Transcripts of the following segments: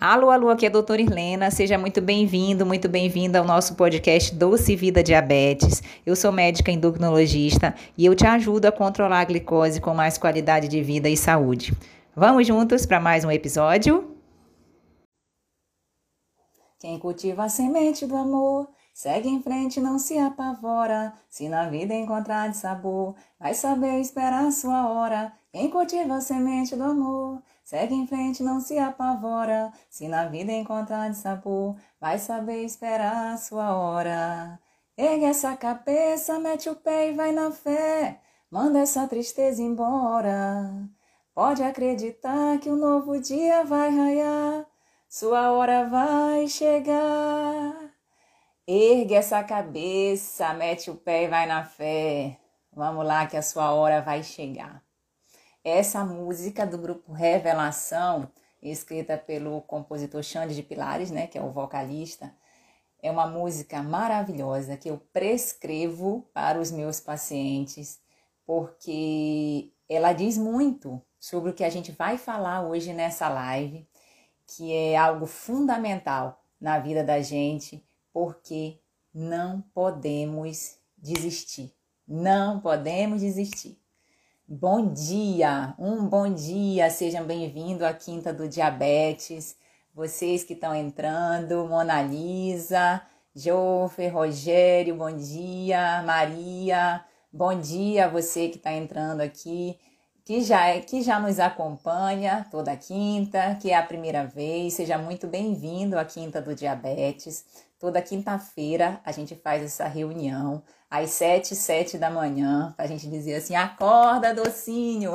Alô, alô, aqui é a doutora Irlena. Seja muito bem-vindo, muito bem-vinda ao nosso podcast Doce Vida Diabetes. Eu sou médica endocrinologista e eu te ajudo a controlar a glicose com mais qualidade de vida e saúde. Vamos juntos para mais um episódio? Quem cultiva a semente do amor Segue em frente, não se apavora. Se na vida encontrar de sabor, vai saber esperar a sua hora. Quem cultiva a semente do amor, segue em frente, não se apavora. Se na vida encontrar de sabor, vai saber esperar a sua hora. Ergue essa cabeça, mete o pé e vai na fé. Manda essa tristeza embora. Pode acreditar que um novo dia vai raiar. Sua hora vai chegar. Ergue essa cabeça, mete o pé e vai na fé. Vamos lá que a sua hora vai chegar. Essa música do grupo Revelação, escrita pelo compositor Xande de Pilares, né, que é o vocalista, é uma música maravilhosa que eu prescrevo para os meus pacientes, porque ela diz muito sobre o que a gente vai falar hoje nessa live, que é algo fundamental na vida da gente porque não podemos desistir. Não podemos desistir. Bom dia, um bom dia, sejam bem-vindos à Quinta do Diabetes. Vocês que estão entrando, Mona Lisa, Rogério, bom dia, Maria, bom dia você que está entrando aqui, que já, é, que já nos acompanha toda quinta, que é a primeira vez, seja muito bem-vindo à Quinta do Diabetes. Toda quinta-feira a gente faz essa reunião às sete, sete da manhã, a gente dizer assim: acorda, docinho!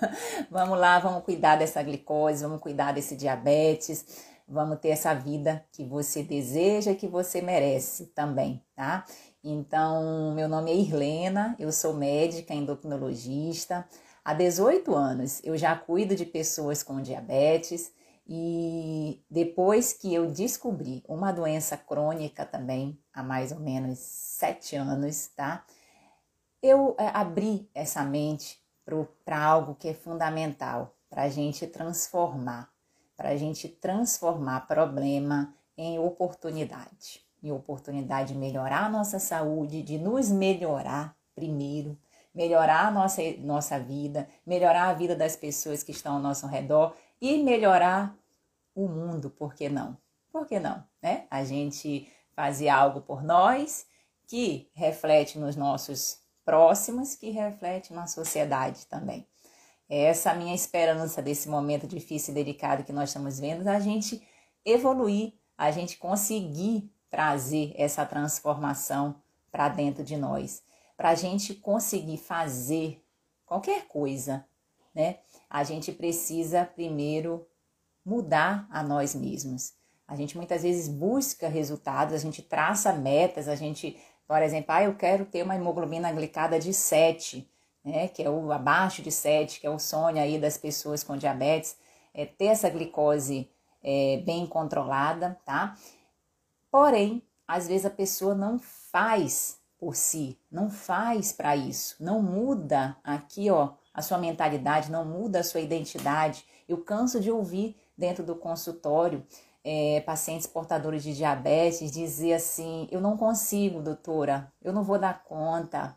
vamos lá, vamos cuidar dessa glicose, vamos cuidar desse diabetes, vamos ter essa vida que você deseja e que você merece também, tá? Então, meu nome é Irlena, eu sou médica endocrinologista. Há 18 anos eu já cuido de pessoas com diabetes e depois que eu descobri uma doença crônica também, há mais ou menos sete anos, tá? Eu é, abri essa mente para algo que é fundamental, para a gente transformar, para a gente transformar problema em oportunidade. E oportunidade de melhorar a nossa saúde, de nos melhorar primeiro, melhorar a nossa, nossa vida, melhorar a vida das pessoas que estão ao nosso redor e melhorar o mundo, por que não? Por que não, né? A gente fazer algo por nós que reflete nos nossos próximos, que reflete na sociedade também. Essa é a minha esperança desse momento difícil e delicado que nós estamos vendo, a gente evoluir, a gente conseguir trazer essa transformação para dentro de nós, para a gente conseguir fazer qualquer coisa, né? A gente precisa primeiro mudar a nós mesmos. A gente muitas vezes busca resultados, a gente traça metas, a gente, por exemplo, ah, eu quero ter uma hemoglobina glicada de 7, né, que é o abaixo de 7, que é o sonho aí das pessoas com diabetes, é ter essa glicose é, bem controlada, tá? Porém, às vezes a pessoa não faz por si, não faz para isso, não muda aqui, ó, a sua mentalidade, não muda a sua identidade. Eu canso de ouvir dentro do consultório é, pacientes portadores de diabetes dizer assim: eu não consigo, doutora, eu não vou dar conta.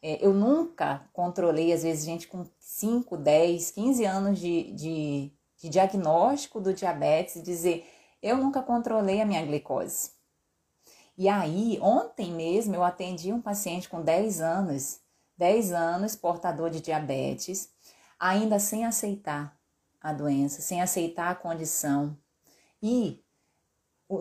É, eu nunca controlei, às vezes, gente com 5, 10, 15 anos de, de, de diagnóstico do diabetes, dizer: eu nunca controlei a minha glicose. E aí, ontem mesmo, eu atendi um paciente com 10 anos 10 anos, portador de diabetes, ainda sem aceitar a doença, sem aceitar a condição e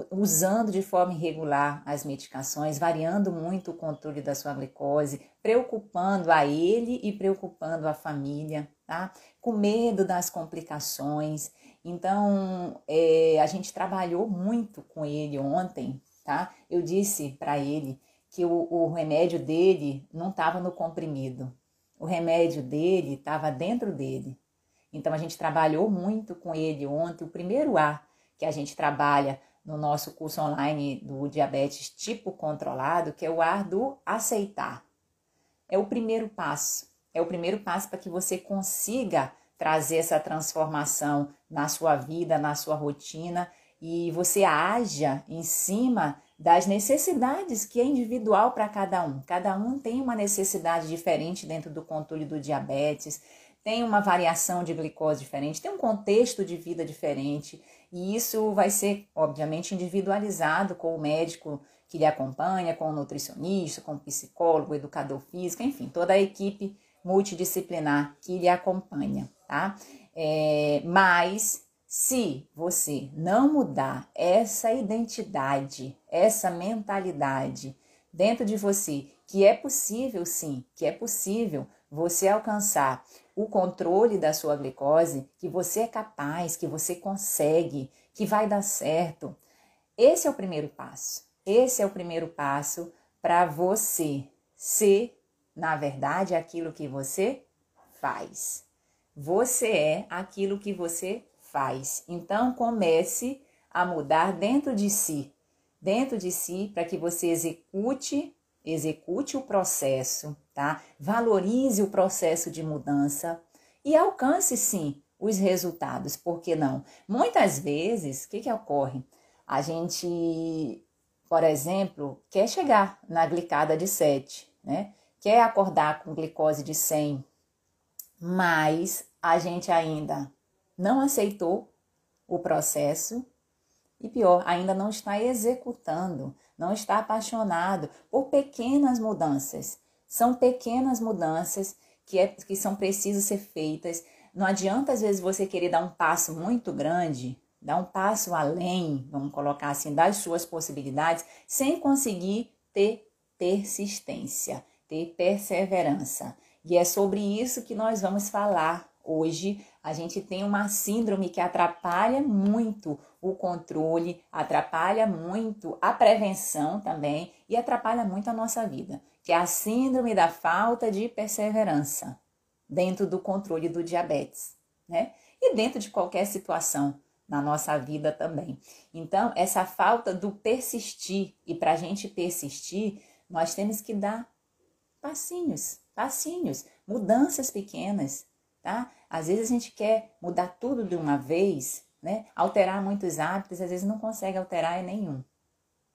usando de forma irregular as medicações, variando muito o controle da sua glicose, preocupando a ele e preocupando a família, tá? Com medo das complicações. Então, é, a gente trabalhou muito com ele ontem, tá? Eu disse para ele que o, o remédio dele não estava no comprimido. O remédio dele estava dentro dele. Então a gente trabalhou muito com ele ontem. O primeiro A que a gente trabalha no nosso curso online do diabetes tipo controlado, que é o ar do aceitar. É o primeiro passo. É o primeiro passo para que você consiga trazer essa transformação na sua vida, na sua rotina e você haja em cima das necessidades que é individual para cada um. Cada um tem uma necessidade diferente dentro do controle do diabetes, tem uma variação de glicose diferente, tem um contexto de vida diferente, e isso vai ser, obviamente, individualizado com o médico que lhe acompanha, com o nutricionista, com o psicólogo, educador físico, enfim, toda a equipe multidisciplinar que lhe acompanha, tá? É, mas se você não mudar essa identidade, essa mentalidade dentro de você, que é possível sim, que é possível você alcançar o controle da sua glicose, que você é capaz, que você consegue, que vai dar certo. Esse é o primeiro passo. Esse é o primeiro passo para você ser, na verdade, aquilo que você faz. Você é aquilo que você faz. Então comece a mudar dentro de si, dentro de si, para que você execute, execute o processo, tá? Valorize o processo de mudança e alcance sim os resultados, por que não? Muitas vezes, o que, que ocorre? A gente, por exemplo, quer chegar na glicada de 7, né? Quer acordar com glicose de 100, mas a gente ainda não aceitou o processo e pior, ainda não está executando, não está apaixonado por pequenas mudanças. São pequenas mudanças que, é, que são precisas ser feitas. Não adianta, às vezes, você querer dar um passo muito grande, dar um passo além, vamos colocar assim, das suas possibilidades, sem conseguir ter persistência, ter perseverança. E é sobre isso que nós vamos falar hoje a gente tem uma síndrome que atrapalha muito o controle, atrapalha muito a prevenção também e atrapalha muito a nossa vida, que é a síndrome da falta de perseverança dentro do controle do diabetes, né? E dentro de qualquer situação na nossa vida também. Então, essa falta do persistir, e para a gente persistir, nós temos que dar passinhos, passinhos, mudanças pequenas, tá? Às vezes a gente quer mudar tudo de uma vez, né? Alterar muitos hábitos, às vezes não consegue alterar nenhum,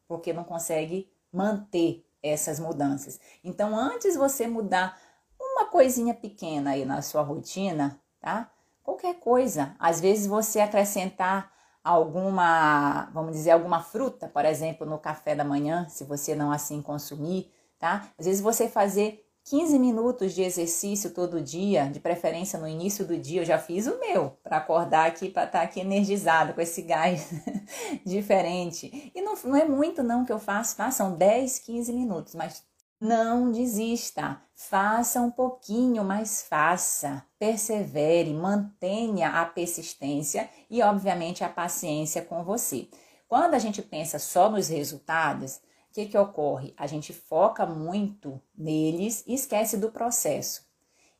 porque não consegue manter essas mudanças. Então, antes você mudar uma coisinha pequena aí na sua rotina, tá? Qualquer coisa, às vezes você acrescentar alguma, vamos dizer, alguma fruta, por exemplo, no café da manhã, se você não assim consumir, tá? Às vezes você fazer 15 minutos de exercício todo dia, de preferência no início do dia, eu já fiz o meu, para acordar aqui, para estar tá aqui energizado com esse gás diferente. E não, não é muito não que eu faço? São 10, 15 minutos, mas não desista, faça um pouquinho, mas faça, persevere, mantenha a persistência e, obviamente, a paciência com você. Quando a gente pensa só nos resultados, que, que ocorre? A gente foca muito neles e esquece do processo.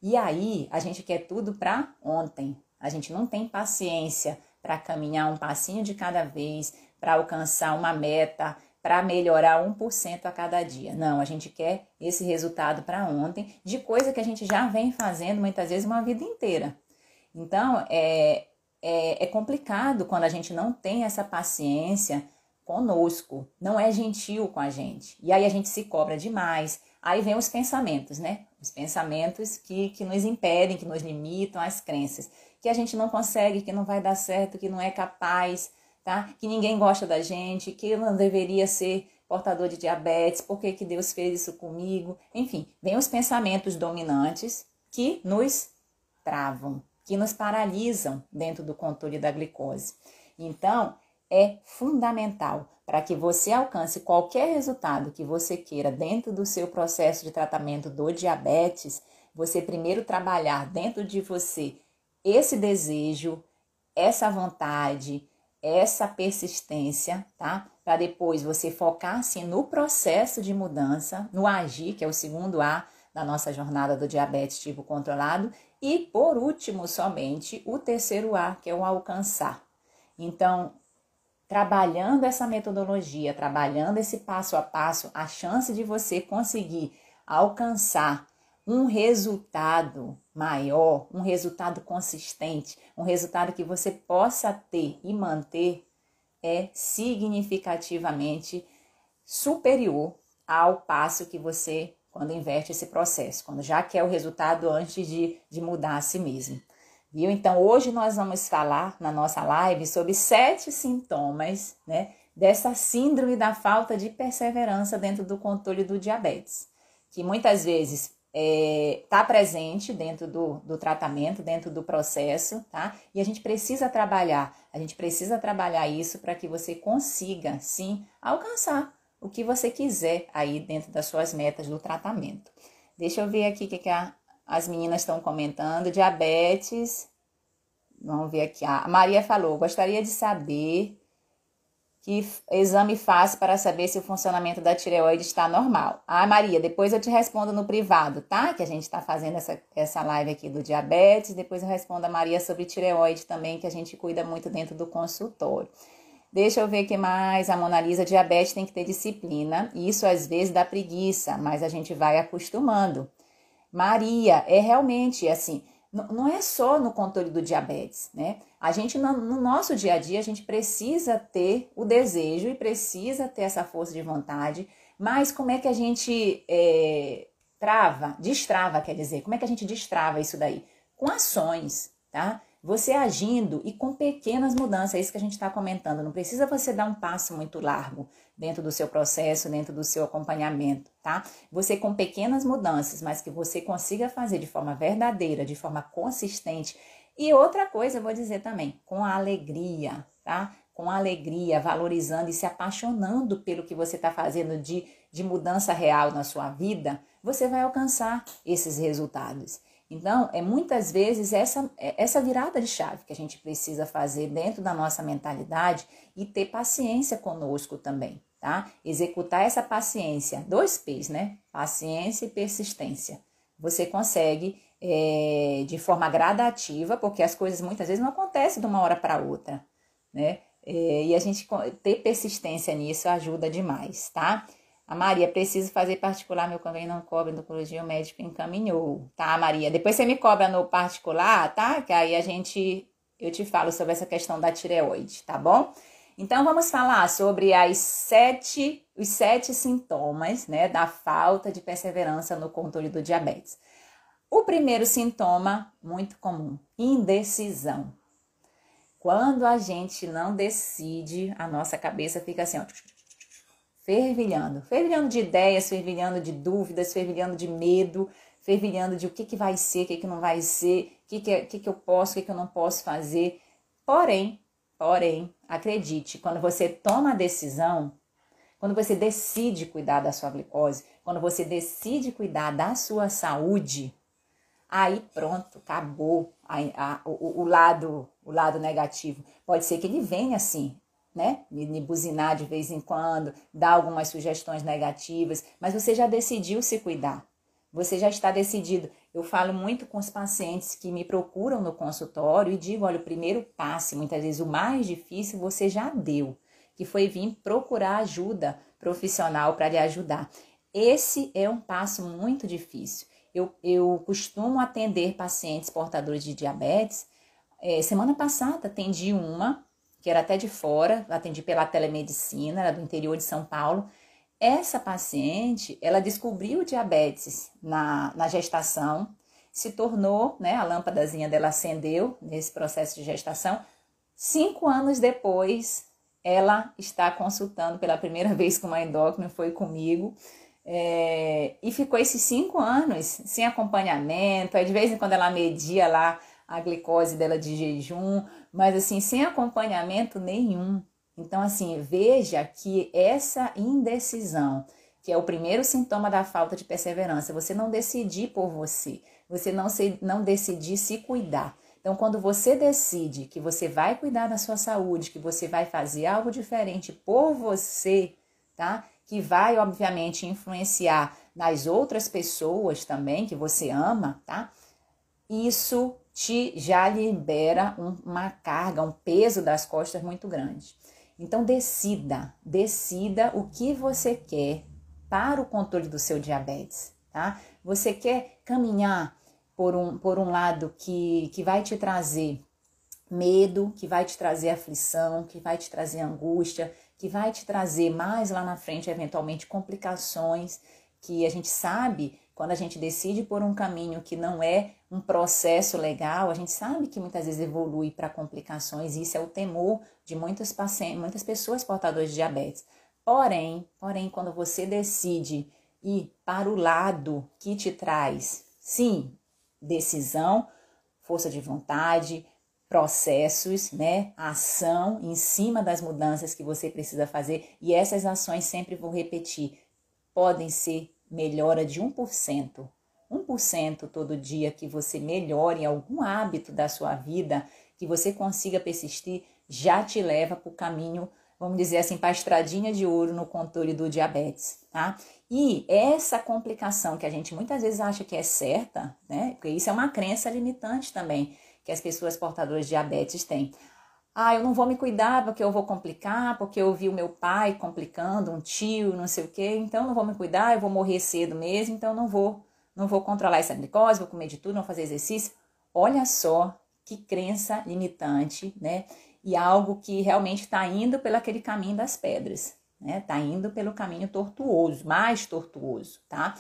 E aí a gente quer tudo para ontem. A gente não tem paciência para caminhar um passinho de cada vez, para alcançar uma meta, para melhorar 1% a cada dia. Não, a gente quer esse resultado para ontem, de coisa que a gente já vem fazendo muitas vezes uma vida inteira. Então, é, é, é complicado quando a gente não tem essa paciência conosco, não é gentil com a gente. E aí a gente se cobra demais. Aí vem os pensamentos, né? Os pensamentos que, que nos impedem, que nos limitam, as crenças. Que a gente não consegue, que não vai dar certo, que não é capaz, tá? Que ninguém gosta da gente, que eu não deveria ser portador de diabetes, por que, que Deus fez isso comigo? Enfim, vem os pensamentos dominantes que nos travam, que nos paralisam dentro do controle da glicose. Então, é fundamental para que você alcance qualquer resultado que você queira dentro do seu processo de tratamento do diabetes, você primeiro trabalhar dentro de você esse desejo, essa vontade, essa persistência, tá? Para depois você focar assim no processo de mudança, no agir, que é o segundo A da nossa jornada do diabetes tipo controlado, e por último, somente o terceiro A, que é o alcançar. Então, trabalhando essa metodologia, trabalhando esse passo a passo, a chance de você conseguir alcançar um resultado maior, um resultado consistente, um resultado que você possa ter e manter é significativamente superior ao passo que você quando inverte esse processo, quando já quer o resultado antes de, de mudar a si mesmo. Viu? Então, hoje nós vamos falar na nossa live sobre sete sintomas né, dessa síndrome da falta de perseverança dentro do controle do diabetes, que muitas vezes está é, tá presente dentro do, do tratamento, dentro do processo, tá? E a gente precisa trabalhar, a gente precisa trabalhar isso para que você consiga, sim, alcançar o que você quiser aí dentro das suas metas do tratamento. Deixa eu ver aqui o que, que a, as meninas estão comentando. Diabetes. Vamos ver aqui. A Maria falou: gostaria de saber que exame faz para saber se o funcionamento da tireoide está normal. Ah, Maria, depois eu te respondo no privado, tá? Que a gente está fazendo essa, essa live aqui do diabetes. Depois eu respondo a Maria sobre tireoide também, que a gente cuida muito dentro do consultório. Deixa eu ver que mais. A Mona Lisa, diabetes tem que ter disciplina. Isso às vezes dá preguiça, mas a gente vai acostumando. Maria, é realmente assim, não é só no controle do diabetes, né? A gente, no, no, nosso dia a dia, a gente precisa ter o desejo e precisa ter essa força de vontade, mas como é que a gente é, trava, destrava, quer dizer, como é que a gente destrava isso daí? Com ações, tá? Você agindo e com pequenas mudanças, é isso que a gente está comentando. Não precisa você dar um passo muito largo dentro do seu processo, dentro do seu acompanhamento, tá? Você com pequenas mudanças, mas que você consiga fazer de forma verdadeira, de forma consistente. E outra coisa, eu vou dizer também, com alegria, tá? Com alegria, valorizando e se apaixonando pelo que você está fazendo de, de mudança real na sua vida, você vai alcançar esses resultados. Então, é muitas vezes essa, é, essa virada de chave que a gente precisa fazer dentro da nossa mentalidade e ter paciência conosco também, tá? Executar essa paciência, dois P's, né? Paciência e persistência. Você consegue é, de forma gradativa, porque as coisas muitas vezes não acontecem de uma hora para outra, né? É, e a gente ter persistência nisso ajuda demais, tá? Maria, preciso fazer particular, meu convênio não cobra endocrinologia, o médico encaminhou. Tá, Maria? Depois você me cobra no particular, tá? Que aí a gente, eu te falo sobre essa questão da tireoide, tá bom? Então, vamos falar sobre as sete, os sete sintomas, né, da falta de perseverança no controle do diabetes. O primeiro sintoma, muito comum, indecisão. Quando a gente não decide, a nossa cabeça fica assim, ó, fervilhando, fervilhando de ideias, fervilhando de dúvidas, fervilhando de medo, fervilhando de o que, que vai ser, o que, que não vai ser, o que, que, que, que eu posso, o que, que eu não posso fazer. Porém, porém, acredite, quando você toma a decisão, quando você decide cuidar da sua glicose, quando você decide cuidar da sua saúde, aí pronto, acabou a, a, o, o, lado, o lado negativo. Pode ser que ele venha assim, né? Me buzinar de vez em quando, dar algumas sugestões negativas, mas você já decidiu se cuidar. Você já está decidido. Eu falo muito com os pacientes que me procuram no consultório e digo: olha, o primeiro passo, muitas vezes o mais difícil, você já deu, que foi vir procurar ajuda profissional para lhe ajudar. Esse é um passo muito difícil. Eu, eu costumo atender pacientes portadores de diabetes. É, semana passada atendi uma que era até de fora, atendi pela telemedicina, era do interior de São Paulo. Essa paciente, ela descobriu diabetes na, na gestação, se tornou, né, a lâmpadazinha dela acendeu nesse processo de gestação. Cinco anos depois, ela está consultando pela primeira vez com uma endócrina, foi comigo. É, e ficou esses cinco anos sem acompanhamento. Aí de vez em quando ela media lá a glicose dela de jejum, mas assim, sem acompanhamento nenhum. Então, assim, veja que essa indecisão, que é o primeiro sintoma da falta de perseverança, você não decidir por você, você não, se, não decidir se cuidar. Então, quando você decide que você vai cuidar da sua saúde, que você vai fazer algo diferente por você, tá? Que vai, obviamente, influenciar nas outras pessoas também que você ama, tá? Isso te já libera um, uma carga, um peso das costas muito grande. Então decida, decida o que você quer para o controle do seu diabetes, tá? Você quer caminhar por um, por um lado que, que vai te trazer medo, que vai te trazer aflição, que vai te trazer angústia, que vai te trazer mais lá na frente, eventualmente, complicações, que a gente sabe quando a gente decide por um caminho que não é um processo legal, a gente sabe que muitas vezes evolui para complicações, e isso é o temor de muitas, pacientes, muitas pessoas portadoras de diabetes. Porém, porém, quando você decide ir para o lado que te traz, sim, decisão, força de vontade, processos, né, ação em cima das mudanças que você precisa fazer, e essas ações sempre vou repetir, podem ser melhora de 1%. 1% todo dia que você melhore algum hábito da sua vida, que você consiga persistir, já te leva para o caminho, vamos dizer assim, para a estradinha de ouro no controle do diabetes, tá? E essa complicação que a gente muitas vezes acha que é certa, né? Porque isso é uma crença limitante também que as pessoas portadoras de diabetes têm. Ah, eu não vou me cuidar porque eu vou complicar, porque eu vi o meu pai complicando, um tio, não sei o quê, então não vou me cuidar, eu vou morrer cedo mesmo, então não vou, não vou controlar essa glicose, vou comer de tudo, não vou fazer exercício. Olha só que crença limitante, né? E algo que realmente está indo pelo aquele caminho das pedras, né? Está indo pelo caminho tortuoso, mais tortuoso, tá?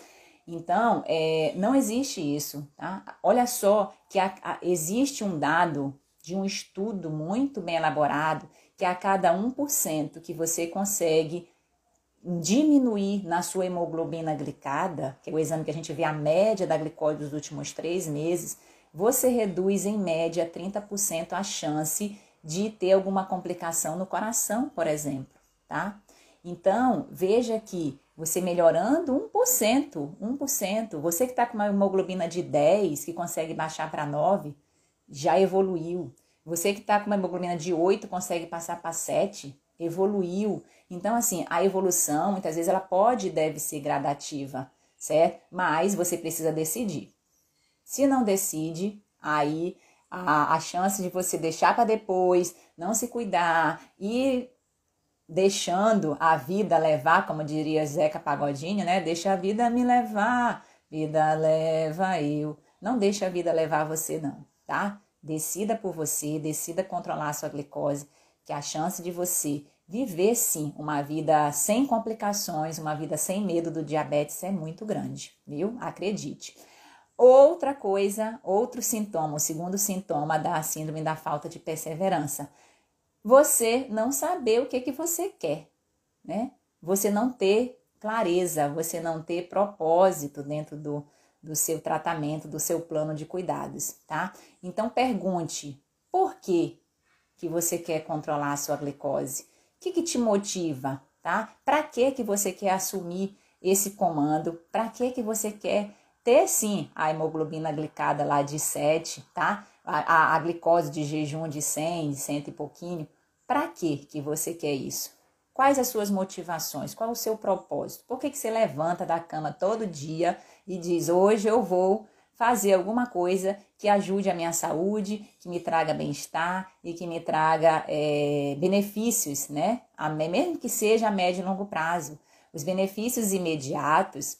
Então, é, não existe isso, tá? Olha só que a, a, existe um dado de um estudo muito bem elaborado, que a cada 1% que você consegue diminuir na sua hemoglobina glicada, que é o exame que a gente vê a média da glicose dos últimos três meses, você reduz em média 30% a chance de ter alguma complicação no coração, por exemplo, tá? Então, veja que você melhorando 1%, 1%, você que está com uma hemoglobina de 10, que consegue baixar para 9, já evoluiu. Você que está com uma hemoglobina de 8 consegue passar para 7, evoluiu. Então, assim, a evolução, muitas vezes, ela pode e deve ser gradativa, certo? Mas você precisa decidir. Se não decide, aí a, a chance de você deixar para depois, não se cuidar e deixando a vida levar, como diria Zeca Pagodinho, né? Deixa a vida me levar, vida leva eu. Não deixa a vida levar você, não tá? Decida por você, decida controlar a sua glicose, que a chance de você viver sim uma vida sem complicações, uma vida sem medo do diabetes é muito grande, viu? Acredite. Outra coisa, outro sintoma, o segundo sintoma da síndrome da falta de perseverança. Você não saber o que que você quer, né? Você não ter clareza, você não ter propósito dentro do, do seu tratamento, do seu plano de cuidados, tá? Então pergunte por que que você quer controlar a sua glicose? Que, que te motiva, tá? Para que que você quer assumir esse comando? Para que que você quer ter sim a hemoglobina glicada lá de 7, tá? A, a, a glicose de jejum de 100, de 100 e pouquinho. Para que que você quer isso? Quais as suas motivações? Qual o seu propósito? Por que, que você levanta da cama todo dia e diz: hoje eu vou fazer alguma coisa que ajude a minha saúde, que me traga bem-estar e que me traga é, benefícios, né? A, mesmo que seja a médio e longo prazo. Os benefícios imediatos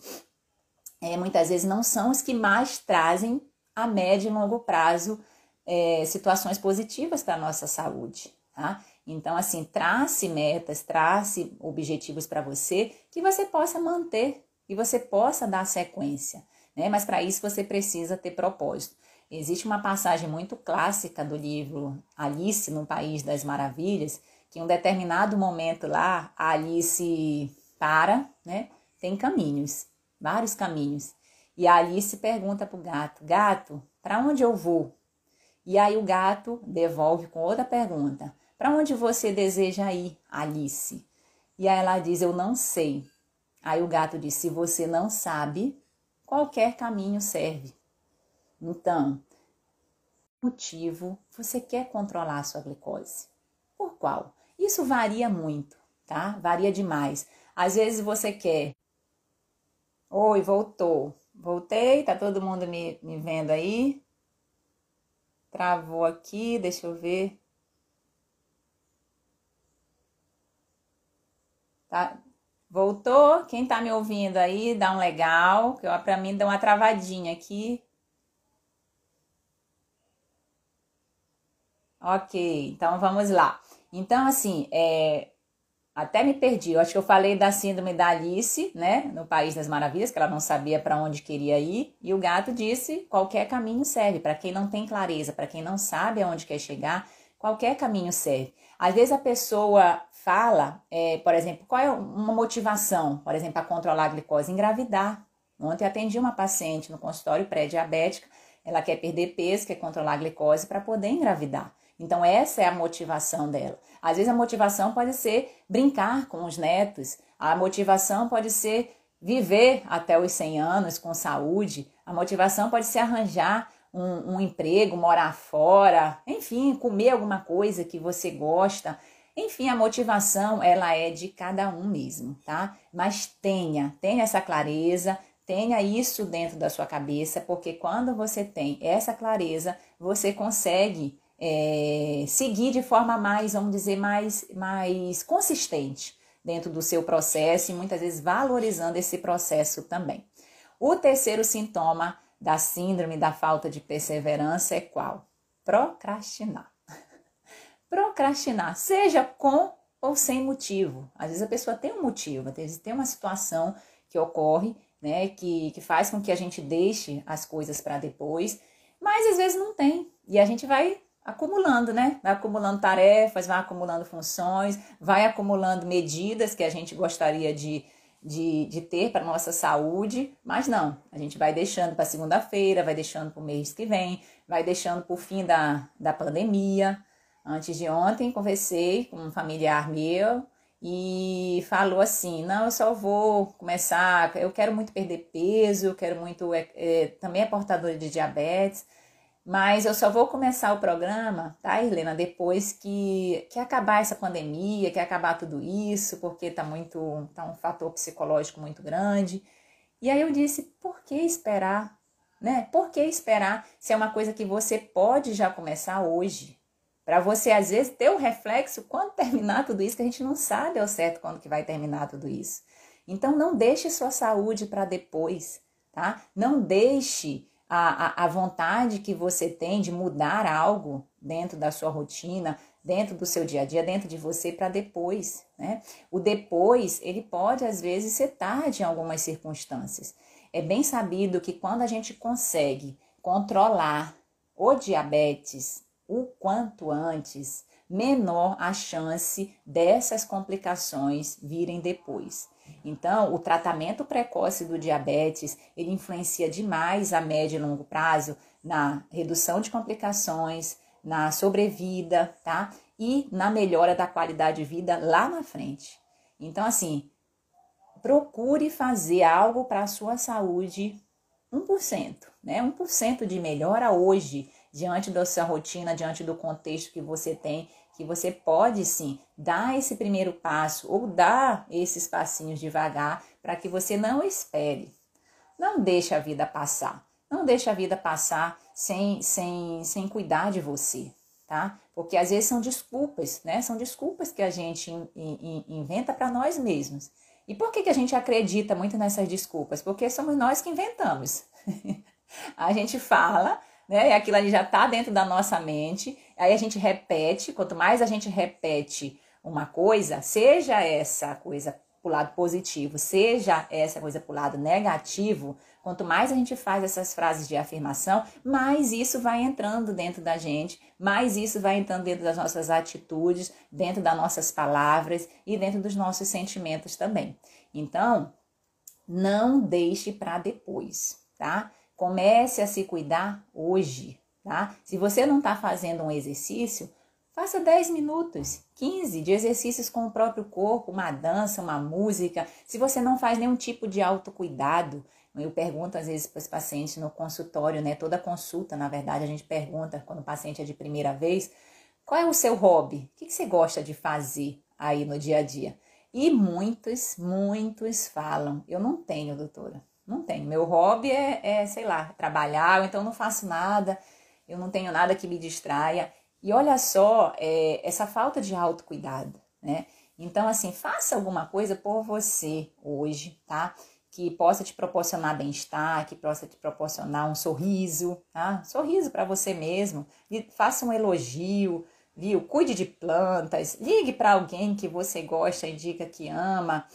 é, muitas vezes não são os que mais trazem a médio e longo prazo é, situações positivas para a nossa saúde, tá? Então, assim, trace metas, trace objetivos para você que você possa manter e você possa dar sequência, né? Mas para isso você precisa ter propósito. Existe uma passagem muito clássica do livro Alice no País das Maravilhas, que em um determinado momento lá, a Alice para, né? Tem caminhos, vários caminhos. E a Alice pergunta para o gato: Gato, para onde eu vou? E aí o gato devolve com outra pergunta: para onde você deseja ir, Alice? E aí ela diz: Eu não sei. Aí o gato diz: Se você não sabe, qualquer caminho serve. Então, motivo você quer controlar a sua glicose? Por qual? Isso varia muito, tá? Varia demais. Às vezes você quer. Oi, voltou. Voltei, tá todo mundo me, me vendo aí? Travou aqui, deixa eu ver. Tá? Voltou? Quem tá me ouvindo aí, dá um legal, que para mim deu uma travadinha aqui. Ok, então vamos lá. Então, assim, é, até me perdi. Eu acho que eu falei da síndrome da Alice, né, no País das Maravilhas, que ela não sabia para onde queria ir, e o gato disse: qualquer caminho serve. Para quem não tem clareza, para quem não sabe aonde quer chegar, qualquer caminho serve. Às vezes a pessoa fala, é, por exemplo, qual é uma motivação, por exemplo, para controlar a glicose? Engravidar. Ontem atendi uma paciente no consultório pré-diabética, ela quer perder peso, quer controlar a glicose para poder engravidar. Então, essa é a motivação dela. Às vezes, a motivação pode ser brincar com os netos, a motivação pode ser viver até os 100 anos com saúde, a motivação pode ser arranjar um, um emprego, morar fora, enfim, comer alguma coisa que você gosta. Enfim, a motivação ela é de cada um mesmo, tá? Mas tenha, tenha essa clareza, tenha isso dentro da sua cabeça, porque quando você tem essa clareza, você consegue é, seguir de forma mais, vamos dizer, mais, mais consistente dentro do seu processo e muitas vezes valorizando esse processo também. O terceiro sintoma da síndrome da falta de perseverança é qual? Procrastinar. Procrastinar, seja com ou sem motivo. Às vezes a pessoa tem um motivo, às vezes tem uma situação que ocorre, né, que, que faz com que a gente deixe as coisas para depois, mas às vezes não tem. E a gente vai acumulando, né? Vai acumulando tarefas, vai acumulando funções, vai acumulando medidas que a gente gostaria de, de, de ter para nossa saúde, mas não, a gente vai deixando para segunda-feira, vai deixando para o mês que vem, vai deixando para o fim da, da pandemia. Antes de ontem, conversei com um familiar meu e falou assim: Não, eu só vou começar, eu quero muito perder peso, eu quero muito. É, é, também é portador de diabetes mas eu só vou começar o programa, tá, Helena, depois que, que acabar essa pandemia, que acabar tudo isso, porque tá muito, tá um fator psicológico muito grande. E aí eu disse, por que esperar? Né? Por que esperar se é uma coisa que você pode já começar hoje? Para você, às vezes, ter o reflexo quando terminar tudo isso, que a gente não sabe ao certo quando que vai terminar tudo isso. Então, não deixe sua saúde para depois, tá? Não deixe a, a, a vontade que você tem de mudar algo dentro da sua rotina, dentro do seu dia a dia, dentro de você para depois, né? O depois, ele pode às vezes ser tarde em algumas circunstâncias. É bem sabido que quando a gente consegue controlar o diabetes o quanto antes, menor a chance dessas complicações virem depois. Então, o tratamento precoce do diabetes, ele influencia demais a médio e longo prazo na redução de complicações, na sobrevida, tá? E na melhora da qualidade de vida lá na frente. Então, assim, procure fazer algo para a sua saúde 1%, né? 1% de melhora hoje, diante da sua rotina, diante do contexto que você tem que você pode sim dar esse primeiro passo ou dar esses passinhos devagar para que você não espere. Não deixe a vida passar. Não deixe a vida passar sem, sem, sem cuidar de você, tá? Porque às vezes são desculpas, né? São desculpas que a gente in, in, inventa para nós mesmos. E por que, que a gente acredita muito nessas desculpas? Porque somos nós que inventamos. a gente fala, né? E aquilo ali já está dentro da nossa mente. Aí a gente repete, quanto mais a gente repete uma coisa, seja essa coisa para o lado positivo, seja essa coisa para o lado negativo, quanto mais a gente faz essas frases de afirmação, mais isso vai entrando dentro da gente, mais isso vai entrando dentro das nossas atitudes, dentro das nossas palavras e dentro dos nossos sentimentos também. Então, não deixe para depois, tá? Comece a se cuidar hoje, tá? Se você não está fazendo um exercício, faça 10 minutos, 15 de exercícios com o próprio corpo, uma dança, uma música. Se você não faz nenhum tipo de autocuidado, eu pergunto às vezes para os pacientes no consultório, né? Toda consulta, na verdade, a gente pergunta quando o paciente é de primeira vez, qual é o seu hobby? O que, você gosta de fazer aí no dia a dia? E muitos, muitos falam, eu não tenho, doutora. Não tenho. Meu hobby é, é, sei lá, trabalhar, então não faço nada, eu não tenho nada que me distraia. E olha só, é, essa falta de autocuidado, né? Então, assim, faça alguma coisa por você hoje, tá? Que possa te proporcionar bem-estar, que possa te proporcionar um sorriso, tá? Sorriso para você mesmo. Faça um elogio, viu? Cuide de plantas, ligue para alguém que você gosta e diga que ama.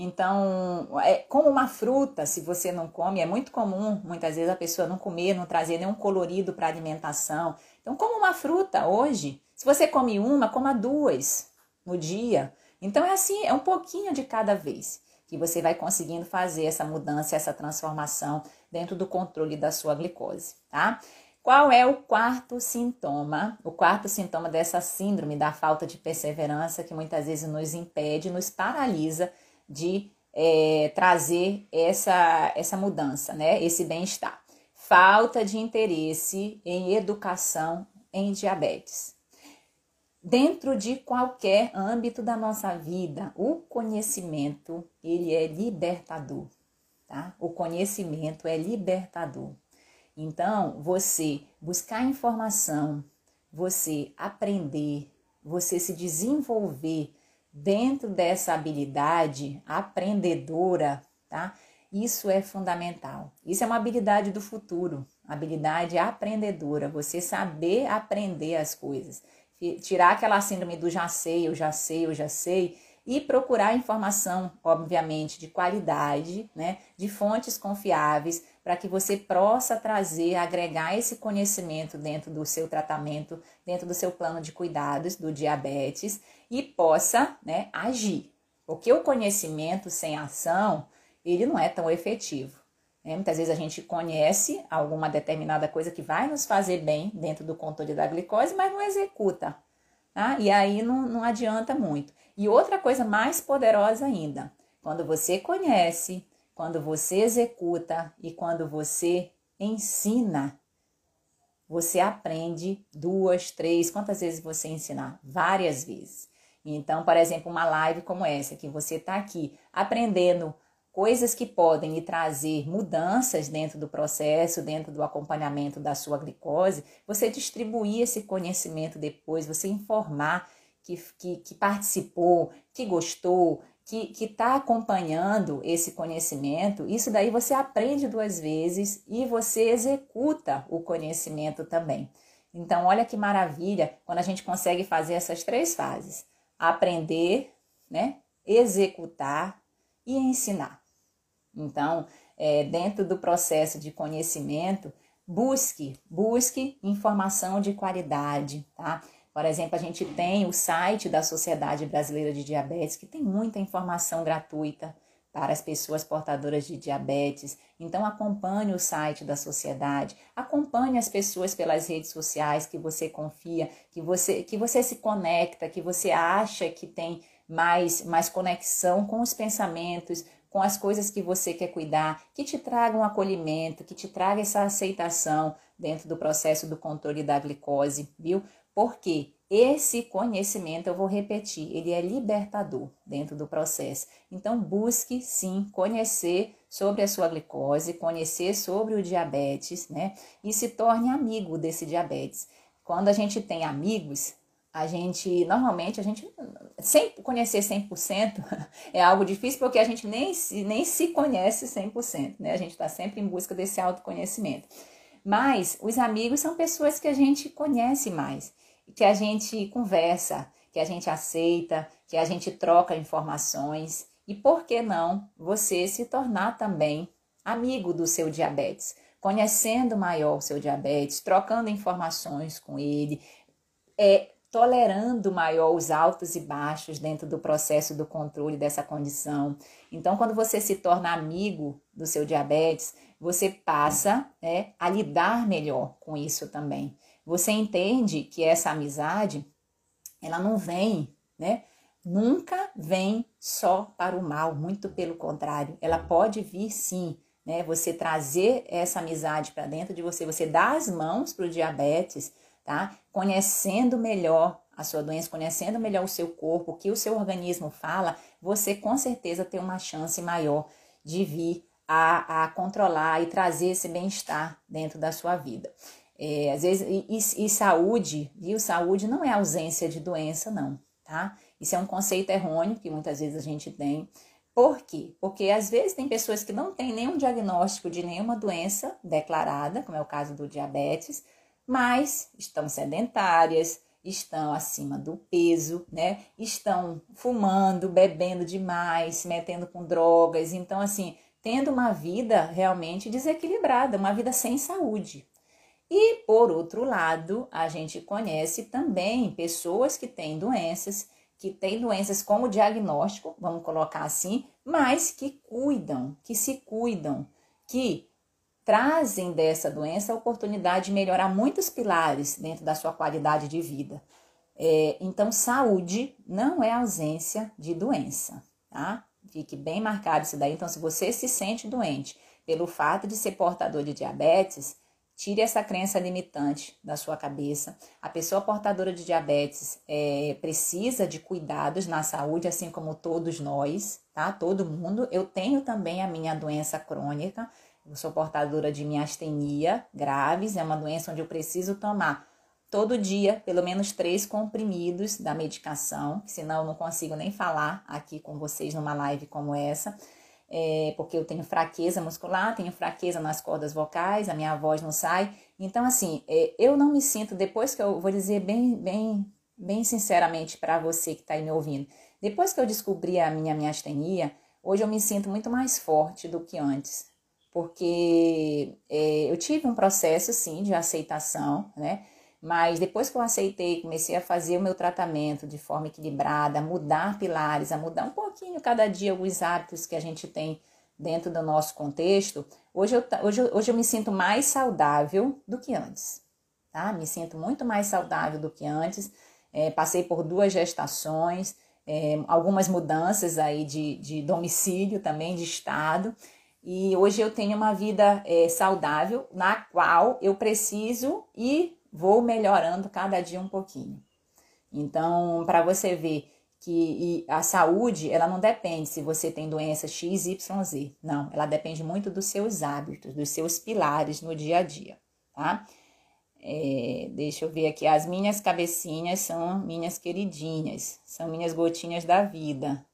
Então, é como uma fruta, se você não come, é muito comum muitas vezes a pessoa não comer, não trazer nenhum colorido para alimentação. Então, como uma fruta hoje, se você come uma, coma duas no dia. Então é assim, é um pouquinho de cada vez que você vai conseguindo fazer essa mudança, essa transformação dentro do controle da sua glicose, tá? Qual é o quarto sintoma? O quarto sintoma dessa síndrome da falta de perseverança que muitas vezes nos impede, nos paralisa de é, trazer essa, essa mudança, né? Esse bem-estar. Falta de interesse em educação em diabetes. Dentro de qualquer âmbito da nossa vida, o conhecimento, ele é libertador, tá? O conhecimento é libertador. Então, você buscar informação, você aprender, você se desenvolver dentro dessa habilidade aprendedora, tá? Isso é fundamental. Isso é uma habilidade do futuro, habilidade aprendedora, você saber aprender as coisas tirar aquela síndrome do já sei, eu já sei, eu já sei e procurar informação, obviamente, de qualidade, né, de fontes confiáveis, para que você possa trazer, agregar esse conhecimento dentro do seu tratamento, dentro do seu plano de cuidados do diabetes e possa, né, agir. Porque o conhecimento sem ação, ele não é tão efetivo. Né? Muitas vezes a gente conhece alguma determinada coisa que vai nos fazer bem dentro do controle da glicose, mas não executa. Tá? E aí não, não adianta muito. E outra coisa mais poderosa ainda, quando você conhece, quando você executa e quando você ensina, você aprende duas, três, quantas vezes você ensinar? Várias vezes. Então, por exemplo, uma live como essa, que você está aqui aprendendo coisas que podem lhe trazer mudanças dentro do processo, dentro do acompanhamento da sua glicose, você distribuir esse conhecimento depois, você informar que, que, que participou, que gostou, que está acompanhando esse conhecimento, isso daí você aprende duas vezes e você executa o conhecimento também. Então, olha que maravilha quando a gente consegue fazer essas três fases: aprender, né, executar e ensinar. Então, é, dentro do processo de conhecimento, busque, busque informação de qualidade, tá? Por exemplo, a gente tem o site da Sociedade Brasileira de Diabetes, que tem muita informação gratuita para as pessoas portadoras de diabetes. Então acompanhe o site da sociedade, acompanhe as pessoas pelas redes sociais que você confia, que você que você se conecta, que você acha que tem mais mais conexão com os pensamentos, com as coisas que você quer cuidar, que te tragam acolhimento, que te traga essa aceitação dentro do processo do controle da glicose, viu? Porque esse conhecimento, eu vou repetir, ele é libertador dentro do processo. Então, busque sim conhecer sobre a sua glicose, conhecer sobre o diabetes, né? E se torne amigo desse diabetes. Quando a gente tem amigos, a gente, normalmente, a gente, sem conhecer 100% é algo difícil porque a gente nem se, nem se conhece 100%, né? A gente está sempre em busca desse autoconhecimento. Mas os amigos são pessoas que a gente conhece mais, que a gente conversa, que a gente aceita, que a gente troca informações. E por que não você se tornar também amigo do seu diabetes? Conhecendo maior o seu diabetes, trocando informações com ele, é, tolerando maior os altos e baixos dentro do processo do controle dessa condição. Então, quando você se torna amigo do seu diabetes, você passa né, a lidar melhor com isso também. Você entende que essa amizade, ela não vem, né? Nunca vem só para o mal, muito pelo contrário, ela pode vir sim, né? Você trazer essa amizade para dentro de você, você dá as mãos para o diabetes, tá? Conhecendo melhor a sua doença, conhecendo melhor o seu corpo, o que o seu organismo fala, você com certeza tem uma chance maior de vir a, a controlar e trazer esse bem-estar dentro da sua vida. É, às vezes, e, e, saúde, viu? Saúde não é ausência de doença, não, tá? Isso é um conceito errôneo que muitas vezes a gente tem. Por quê? Porque às vezes tem pessoas que não têm nenhum diagnóstico de nenhuma doença declarada, como é o caso do diabetes, mas estão sedentárias, estão acima do peso, né? Estão fumando, bebendo demais, se metendo com drogas. Então, assim, tendo uma vida realmente desequilibrada, uma vida sem saúde. E, por outro lado, a gente conhece também pessoas que têm doenças, que têm doenças como diagnóstico, vamos colocar assim, mas que cuidam, que se cuidam, que trazem dessa doença a oportunidade de melhorar muitos pilares dentro da sua qualidade de vida. É, então, saúde não é ausência de doença, tá? Fique bem marcado isso daí. Então, se você se sente doente pelo fato de ser portador de diabetes, tire essa crença limitante da sua cabeça. A pessoa portadora de diabetes é, precisa de cuidados na saúde, assim como todos nós, tá? Todo mundo. Eu tenho também a minha doença crônica eu sou portadora de miastenia graves, é uma doença onde eu preciso tomar todo dia pelo menos três comprimidos da medicação, senão eu não consigo nem falar aqui com vocês numa live como essa, é, porque eu tenho fraqueza muscular, tenho fraqueza nas cordas vocais, a minha voz não sai. Então, assim, é, eu não me sinto, depois que eu vou dizer bem, bem, bem sinceramente para você que está aí me ouvindo, depois que eu descobri a minha miastenia, hoje eu me sinto muito mais forte do que antes porque é, eu tive um processo, sim, de aceitação, né? Mas depois que eu aceitei, comecei a fazer o meu tratamento de forma equilibrada, a mudar pilares, a mudar um pouquinho cada dia alguns hábitos que a gente tem dentro do nosso contexto, hoje eu, hoje, hoje eu me sinto mais saudável do que antes, tá? Me sinto muito mais saudável do que antes. É, passei por duas gestações, é, algumas mudanças aí de, de domicílio também, de estado. E hoje eu tenho uma vida é, saudável, na qual eu preciso e vou melhorando cada dia um pouquinho. Então, para você ver que a saúde, ela não depende se você tem doença X, Y, Z. Não, ela depende muito dos seus hábitos, dos seus pilares no dia a dia, tá? É, deixa eu ver aqui, as minhas cabecinhas são minhas queridinhas, são minhas gotinhas da vida.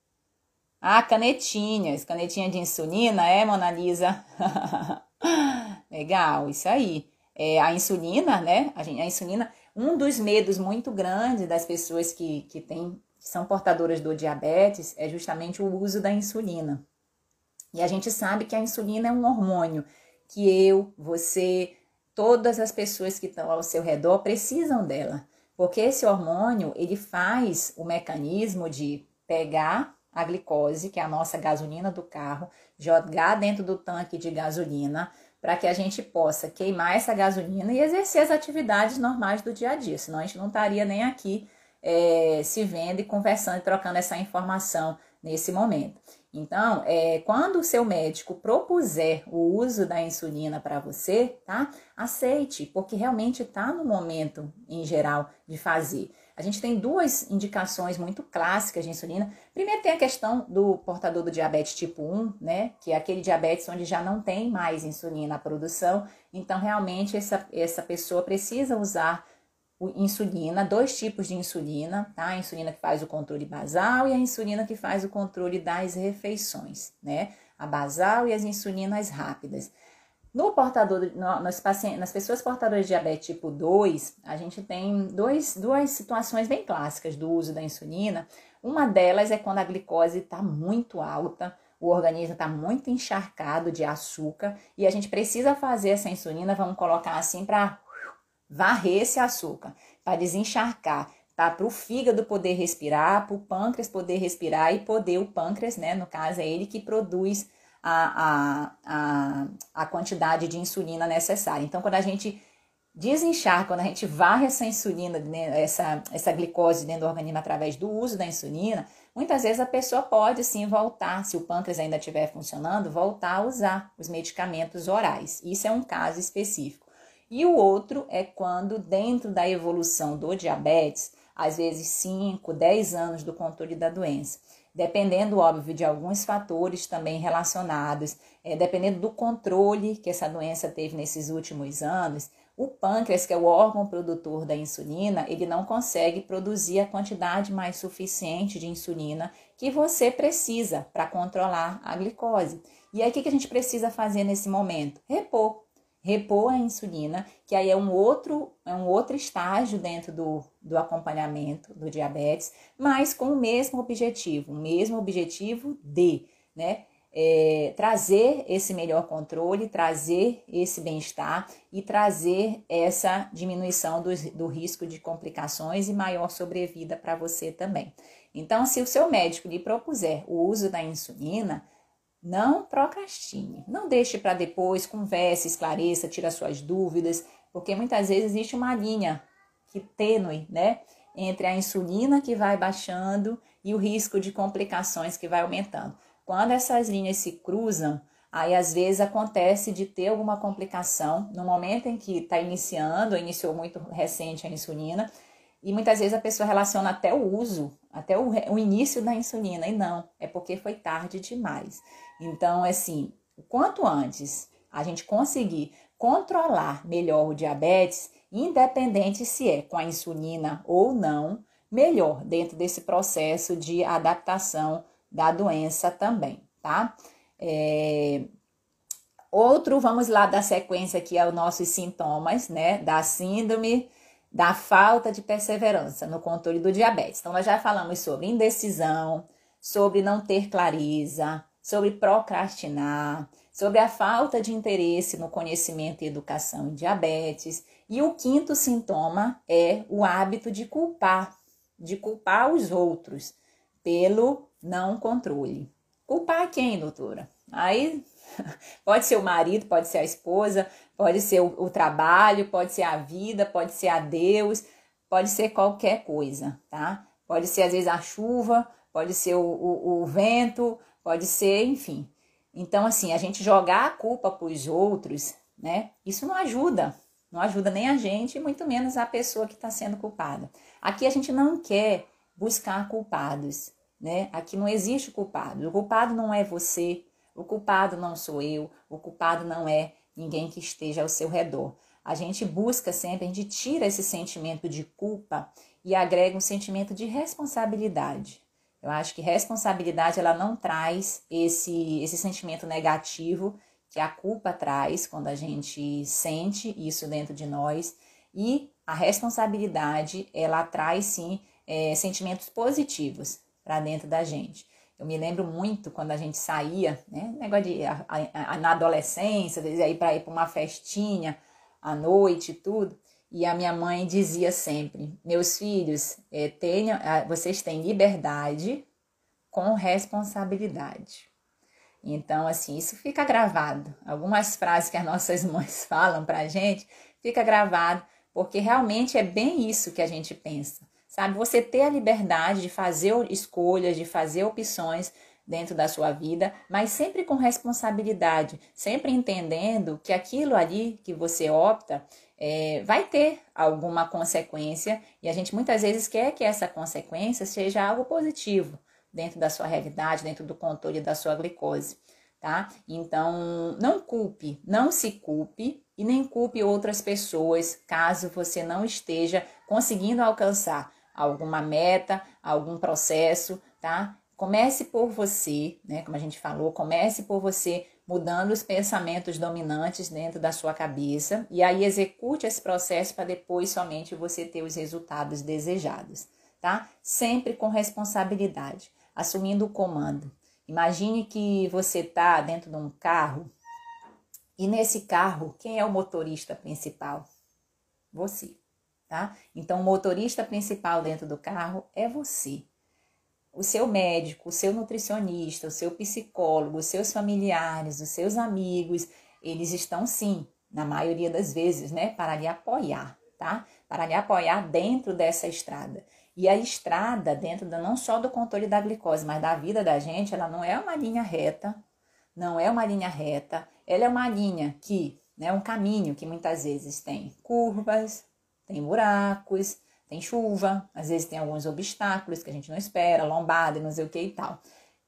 Ah, canetinhas, canetinha de insulina, é, Mona Lisa? Legal, isso aí. É, a insulina, né? A, gente, a insulina, um dos medos muito grandes das pessoas que, que, tem, que são portadoras do diabetes é justamente o uso da insulina. E a gente sabe que a insulina é um hormônio que eu, você, todas as pessoas que estão ao seu redor precisam dela. Porque esse hormônio, ele faz o mecanismo de pegar a glicose, que é a nossa gasolina do carro, jogar dentro do tanque de gasolina para que a gente possa queimar essa gasolina e exercer as atividades normais do dia a dia, senão a gente não estaria nem aqui é, se vendo e conversando e trocando essa informação nesse momento. Então, é, quando o seu médico propuser o uso da insulina para você, tá? Aceite, porque realmente está no momento, em geral, de fazer. A gente tem duas indicações muito clássicas de insulina. Primeiro tem a questão do portador do diabetes tipo 1, né? Que é aquele diabetes onde já não tem mais insulina na produção. Então, realmente, essa, essa pessoa precisa usar insulina, dois tipos de insulina, tá? A insulina que faz o controle basal e a insulina que faz o controle das refeições, né? A basal e as insulinas rápidas. No portador, no, pacientes, nas pessoas portadoras de diabetes tipo 2, a gente tem dois, duas situações bem clássicas do uso da insulina. Uma delas é quando a glicose está muito alta, o organismo está muito encharcado de açúcar e a gente precisa fazer essa insulina, vamos colocar assim, para varrer esse açúcar, para desencharcar, para o fígado poder respirar, para o pâncreas poder respirar e poder o pâncreas, né, no caso é ele que produz a, a, a, quantidade de insulina necessária. Então, quando a gente desinchar, quando a gente varre essa insulina, né, essa, essa glicose dentro do organismo através do uso da insulina, muitas vezes a pessoa pode sim voltar, se o pâncreas ainda estiver funcionando, voltar a usar os medicamentos orais. Isso é um caso específico. E o outro é quando, dentro da evolução do diabetes, às vezes 5, 10 anos do controle da doença, dependendo, óbvio, de alguns fatores também relacionados, é, dependendo do controle que essa doença teve nesses últimos anos, O pâncreas, que é o órgão produtor da insulina, ele não consegue produzir a quantidade mais suficiente de insulina que você precisa para controlar a glicose. E aí, o que a gente precisa fazer nesse momento? Repor. Repor a insulina, que aí é um outro, é um outro estágio dentro do, do acompanhamento do diabetes, mas com o mesmo objetivo, o mesmo objetivo de, né? é, trazer esse melhor controle, trazer esse bem-estar e trazer essa diminuição do, do risco de complicações e maior sobrevida para você também. Então, se o seu médico lhe propuser o uso da insulina, não procrastine, não deixe para depois, converse, esclareça, tira suas dúvidas, porque muitas vezes existe uma linha que tênue, né, entre a insulina que vai baixando e o risco de complicações que vai aumentando. Quando essas linhas se cruzam, aí às vezes acontece de ter alguma complicação no momento em que está iniciando, iniciou muito recente a insulina, e muitas vezes a pessoa relaciona até o uso, até o, o início da insulina, e não, é porque foi tarde demais. Então, assim, quanto antes a gente conseguir controlar melhor o diabetes, independente se é com a insulina ou não, melhor dentro desse processo de adaptação da doença também, tá? É... Outro, vamos lá da sequência aqui é os nossos sintomas, né? Da síndrome da falta de perseverança no controle do diabetes. Então, nós já falamos sobre indecisão, sobre não ter clareza, sobre procrastinar, sobre a falta de interesse no conhecimento e educação em diabetes. E o quinto sintoma é o hábito de culpar, de culpar os outros pelo não controle. Culpar quem, doutora? Aí pode ser o marido, pode ser a esposa, pode ser o, o, trabalho, pode ser a vida, pode ser a Deus, pode ser qualquer coisa, tá? Pode ser às vezes a chuva, pode ser o, o, o vento, pode ser, enfim. Então, assim, a gente jogar a culpa para os outros, né? Isso não ajuda. Não ajuda nem a gente, muito menos a pessoa que está sendo culpada. Aqui a gente não quer buscar culpados né? Aqui não existe culpado. O culpado não é você, o culpado não sou eu, o culpado não é ninguém que esteja ao seu redor. A gente busca sempre, a gente tira esse sentimento de culpa e agrega um sentimento de responsabilidade. Eu acho que responsabilidade ela não traz esse, esse sentimento negativo que a culpa traz quando a gente sente isso dentro de nós. E a responsabilidade ela traz sim é, sentimentos positivos para dentro da gente. Eu me lembro muito quando a gente saía, né? Negócio de a, a, na adolescência, aí para ir para uma festinha à noite e tudo. E a minha mãe dizia sempre: Meus filhos, é, tenham, vocês têm liberdade com responsabilidade. Então, assim, isso fica gravado. Algumas frases que as nossas mães falam para a gente, fica gravado, porque realmente é bem isso que a gente pensa sabe? Você ter a liberdade de fazer escolhas, de fazer opções dentro da sua vida, mas sempre com responsabilidade, sempre entendendo que aquilo ali que você opta é, vai ter alguma consequência e a gente muitas vezes quer que essa consequência seja algo positivo dentro da sua realidade, dentro do controle da sua glicose. Tá? Então, não culpe, não se culpe e nem culpe outras pessoas caso você não esteja conseguindo alcançar alguma meta, algum processo, tá? Comece por você, né? Como a gente falou, comece por você mudando os pensamentos dominantes dentro da sua cabeça e aí execute esse processo para depois somente você ter os resultados desejados, tá? Sempre com responsabilidade, assumindo o comando. Imagine que você está dentro de um carro e nesse carro, quem é o motorista principal? Você tá? Então, o motorista principal dentro do carro é você. O seu médico, o seu nutricionista, o seu psicólogo, os seus familiares, os seus amigos, eles estão sim, na maioria das vezes, né, para lhe apoiar, tá? Para lhe apoiar dentro dessa estrada. E a estrada, dentro da, não só do controle da glicose, mas da vida da gente, ela não é uma linha reta, não é uma linha reta, ela é uma linha que, né, um caminho que muitas vezes tem curvas, tem buracos, tem chuva, às vezes tem alguns obstáculos que a gente não espera, lombada, não sei o que e tal.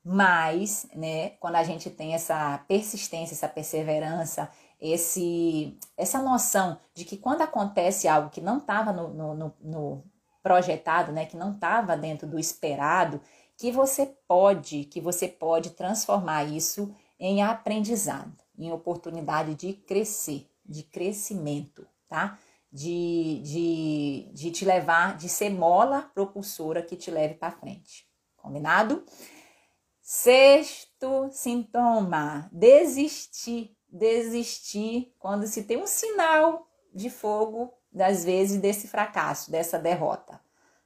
Mas, né, quando a gente tem essa persistência, essa perseverança, esse, essa noção de que quando acontece algo que não estava no, no, no, projetado, né, que não estava dentro do esperado, que você pode, que você pode transformar isso em aprendizado, em oportunidade de crescer, de crescimento, tá? De, de, de te levar, de ser mola propulsora que te leve para frente. Combinado? Sexto sintoma: desistir. Desistir quando se tem um sinal de fogo, das vezes, desse fracasso, dessa derrota.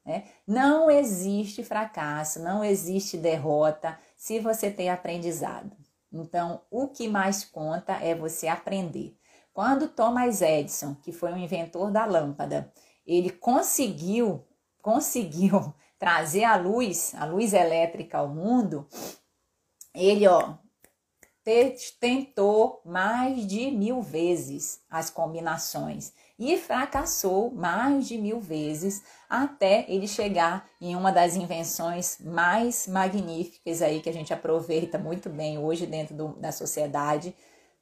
Né? Não existe fracasso, não existe derrota se você tem aprendizado. Então, o que mais conta é você aprender. Quando Thomas Edison, que foi o inventor da lâmpada, ele conseguiu conseguiu trazer a luz, a luz elétrica ao mundo, ele ó tentou mais de mil vezes as combinações e fracassou mais de mil vezes até ele chegar em uma das invenções mais magníficas aí que a gente aproveita muito bem hoje dentro do, da sociedade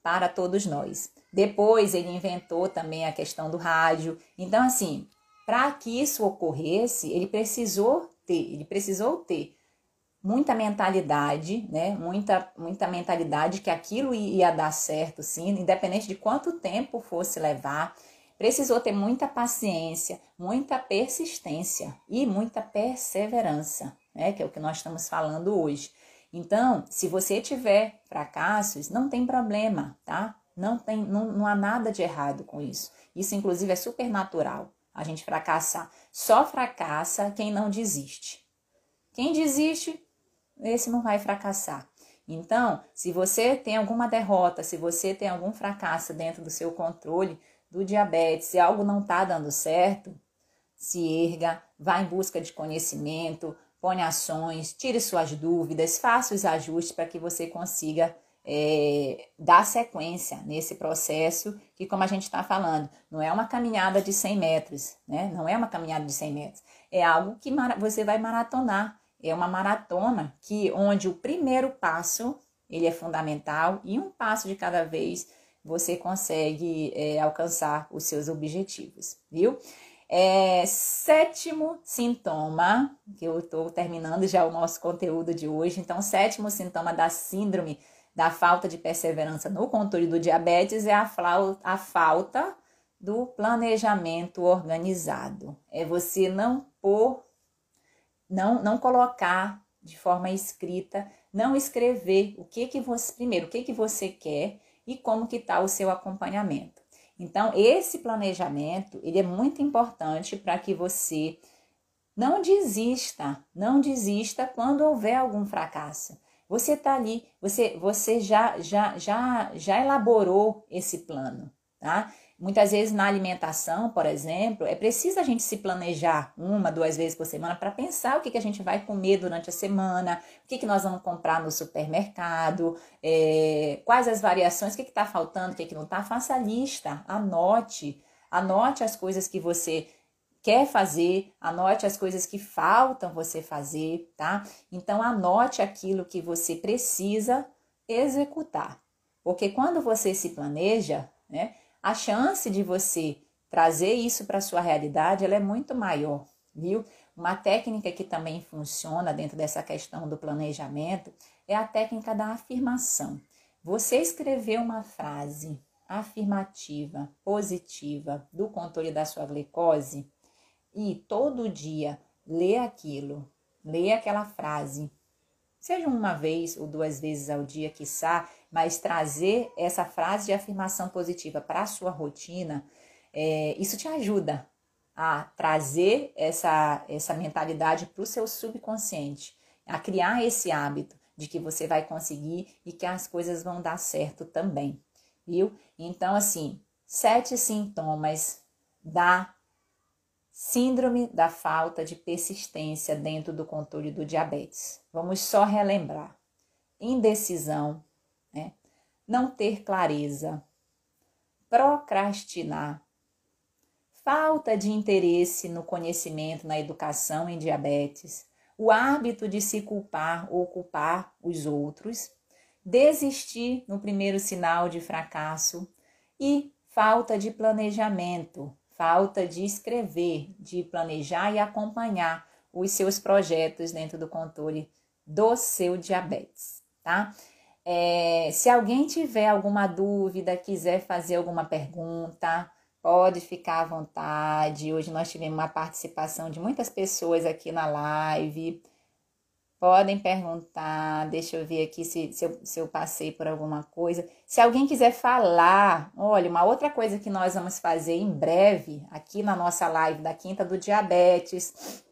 para todos nós. Depois ele inventou também a questão do rádio. Então assim, para que isso ocorresse, ele precisou ter, ele precisou ter muita mentalidade, né? Muita, muita mentalidade que aquilo ia dar certo, sim, independente de quanto tempo fosse levar. Precisou ter muita paciência, muita persistência e muita perseverança, né? Que é o que nós estamos falando hoje. Então, se você tiver fracassos, não tem problema, tá? Não, tem, não, não há nada de errado com isso. Isso, inclusive, é super natural. A gente fracassar. Só fracassa quem não desiste. Quem desiste, esse não vai fracassar. Então, se você tem alguma derrota, se você tem algum fracasso dentro do seu controle, do diabetes, se algo não está dando certo, se erga, vá em busca de conhecimento, põe ações, tire suas dúvidas, faça os ajustes para que você consiga é, dar sequência nesse processo, que como a gente está falando, não é uma caminhada de 100 metros, né? Não é uma caminhada de 100 metros, é algo que você vai maratonar, é uma maratona que onde o primeiro passo ele é fundamental e um passo de cada vez você consegue é, alcançar os seus objetivos, viu? É, sétimo sintoma, que eu estou terminando já o nosso conteúdo de hoje, então, sétimo sintoma da síndrome da falta de perseverança no controle do diabetes é a, a falta do planejamento organizado. É você não pôr, não, não colocar de forma escrita, não escrever o que que você, primeiro, o que que você quer e como que está o seu acompanhamento. Então, esse planejamento, ele é muito importante para que você não desista, não desista quando houver algum fracasso. Você está ali, você, você já, já, já, já elaborou esse plano, tá? Muitas vezes na alimentação, por exemplo, é preciso a gente se planejar uma, duas vezes por semana para pensar o que, que a gente vai comer durante a semana, o que, que nós vamos comprar no supermercado, é, quais as variações, o que está faltando, o que, que não está. Faça a lista, anote, anote as coisas que você quer fazer, anote as coisas que faltam você fazer, tá? Então anote aquilo que você precisa executar. Porque quando você se planeja, né? a chance de você trazer isso para sua realidade ela é muito maior, viu? Uma técnica que também funciona dentro dessa questão do planejamento é a técnica da afirmação. Você escrever uma frase afirmativa, positiva do controle da sua glicose e todo dia ler aquilo, ler aquela frase, seja uma vez ou duas vezes ao dia, quiçá, mas trazer essa frase de afirmação positiva para a sua rotina, é, isso te ajuda a trazer essa, essa mentalidade para o seu subconsciente, a criar esse hábito de que você vai conseguir e que as coisas vão dar certo também, viu? Então, assim, sete sintomas da síndrome da falta de persistência dentro do controle do diabetes. Vamos só relembrar: indecisão, né? não ter clareza, procrastinar, falta de interesse no conhecimento, na educação em diabetes, o hábito de se culpar ou culpar os outros, desistir no primeiro sinal de fracasso. E falta de planejamento, falta de escrever, de planejar e acompanhar os seus projetos dentro do controle do seu diabetes, tá? É, se alguém tiver alguma dúvida, quiser fazer alguma pergunta, pode ficar à vontade. Hoje nós tivemos uma participação de muitas pessoas aqui na live. Podem perguntar, deixa eu ver aqui se, se, eu, se eu passei por alguma coisa. Se alguém quiser falar, olha, uma outra coisa que nós vamos fazer em breve, aqui na nossa live da Quinta do Diabetes,